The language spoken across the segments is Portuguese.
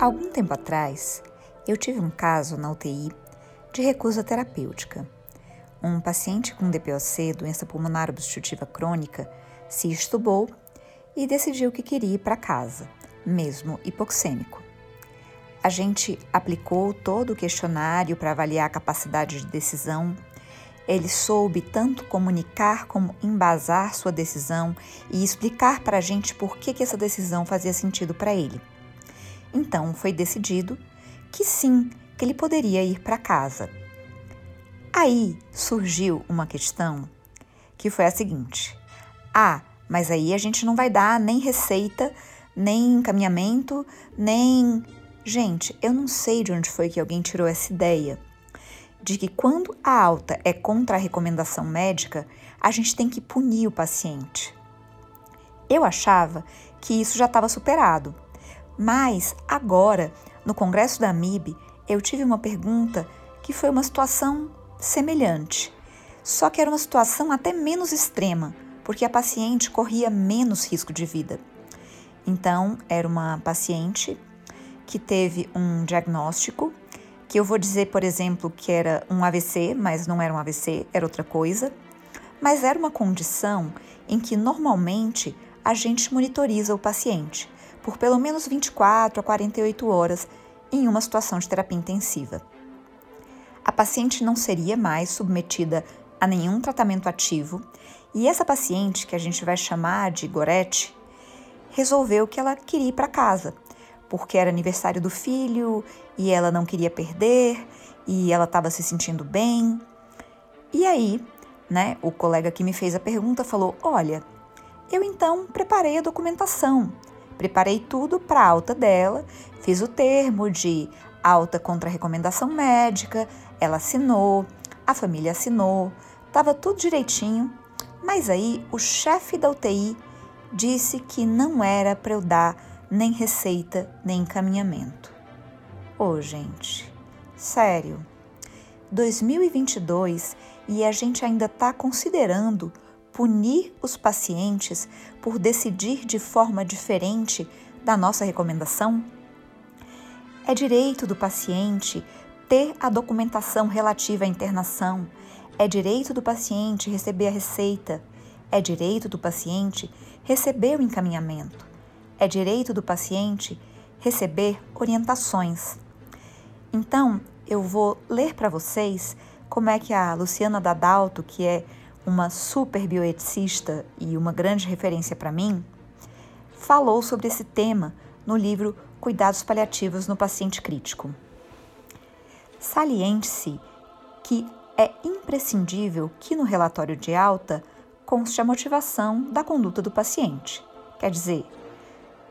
Algum tempo atrás, eu tive um caso na UTI de recusa terapêutica. Um paciente com DPOC, doença pulmonar obstrutiva crônica, se estubou e decidiu que queria ir para casa, mesmo hipoxêmico. A gente aplicou todo o questionário para avaliar a capacidade de decisão. Ele soube tanto comunicar como embasar sua decisão e explicar para a gente por que, que essa decisão fazia sentido para ele. Então foi decidido que sim, que ele poderia ir para casa. Aí surgiu uma questão que foi a seguinte: ah, mas aí a gente não vai dar nem receita, nem encaminhamento, nem. Gente, eu não sei de onde foi que alguém tirou essa ideia de que quando a alta é contra a recomendação médica, a gente tem que punir o paciente. Eu achava que isso já estava superado. Mas agora, no congresso da MIB, eu tive uma pergunta que foi uma situação semelhante. Só que era uma situação até menos extrema, porque a paciente corria menos risco de vida. Então, era uma paciente que teve um diagnóstico, que eu vou dizer, por exemplo, que era um AVC, mas não era um AVC, era outra coisa. Mas era uma condição em que normalmente a gente monitoriza o paciente por pelo menos 24 a 48 horas em uma situação de terapia intensiva. A paciente não seria mais submetida a nenhum tratamento ativo e essa paciente, que a gente vai chamar de Gorete, resolveu que ela queria ir para casa, porque era aniversário do filho e ela não queria perder e ela estava se sentindo bem. E aí, né, o colega que me fez a pergunta falou: Olha, eu então preparei a documentação. Preparei tudo para alta dela, fiz o termo de alta contra recomendação médica, ela assinou, a família assinou, estava tudo direitinho, mas aí o chefe da UTI disse que não era para eu dar nem receita nem encaminhamento. Ô, oh, gente, sério. 2022 e a gente ainda está considerando punir os pacientes por decidir de forma diferente da nossa recomendação? É direito do paciente ter a documentação relativa à internação, é direito do paciente receber a receita, é direito do paciente receber o encaminhamento, é direito do paciente receber orientações. Então, eu vou ler para vocês como é que a Luciana Dadalto, que é uma super bioeticista e uma grande referência para mim, falou sobre esse tema no livro Cuidados Paliativos no Paciente Crítico. Saliente-se que é imprescindível que no relatório de alta conste a motivação da conduta do paciente, quer dizer,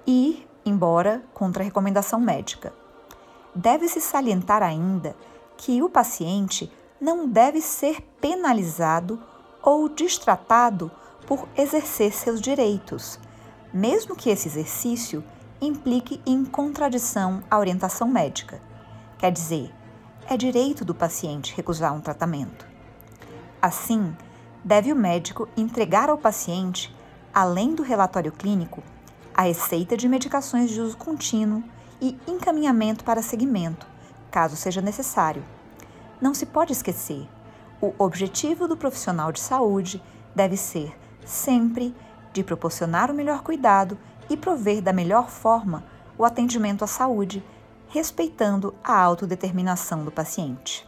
ir embora contra a recomendação médica. Deve-se salientar ainda que o paciente não deve ser penalizado ou destratado por exercer seus direitos, mesmo que esse exercício implique em contradição à orientação médica. Quer dizer, é direito do paciente recusar um tratamento. Assim, deve o médico entregar ao paciente, além do relatório clínico, a receita de medicações de uso contínuo e encaminhamento para seguimento, caso seja necessário. Não se pode esquecer o objetivo do profissional de saúde deve ser sempre de proporcionar o melhor cuidado e prover da melhor forma o atendimento à saúde, respeitando a autodeterminação do paciente.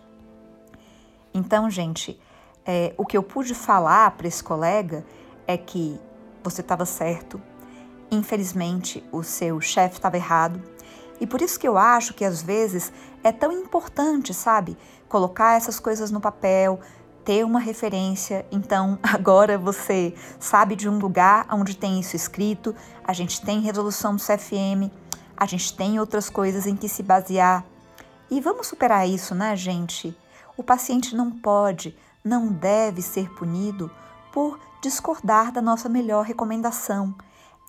Então, gente, é, o que eu pude falar para esse colega é que você estava certo, infelizmente o seu chefe estava errado, e por isso que eu acho que às vezes é tão importante, sabe, colocar essas coisas no papel, ter uma referência. Então, agora você sabe de um lugar onde tem isso escrito, a gente tem resolução do CFM, a gente tem outras coisas em que se basear. E vamos superar isso, né, gente? O paciente não pode, não deve ser punido por discordar da nossa melhor recomendação.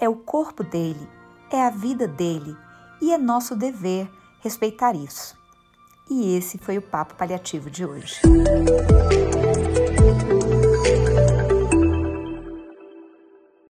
É o corpo dele, é a vida dele e é nosso dever respeitar isso. E esse foi o Papo Paliativo de hoje.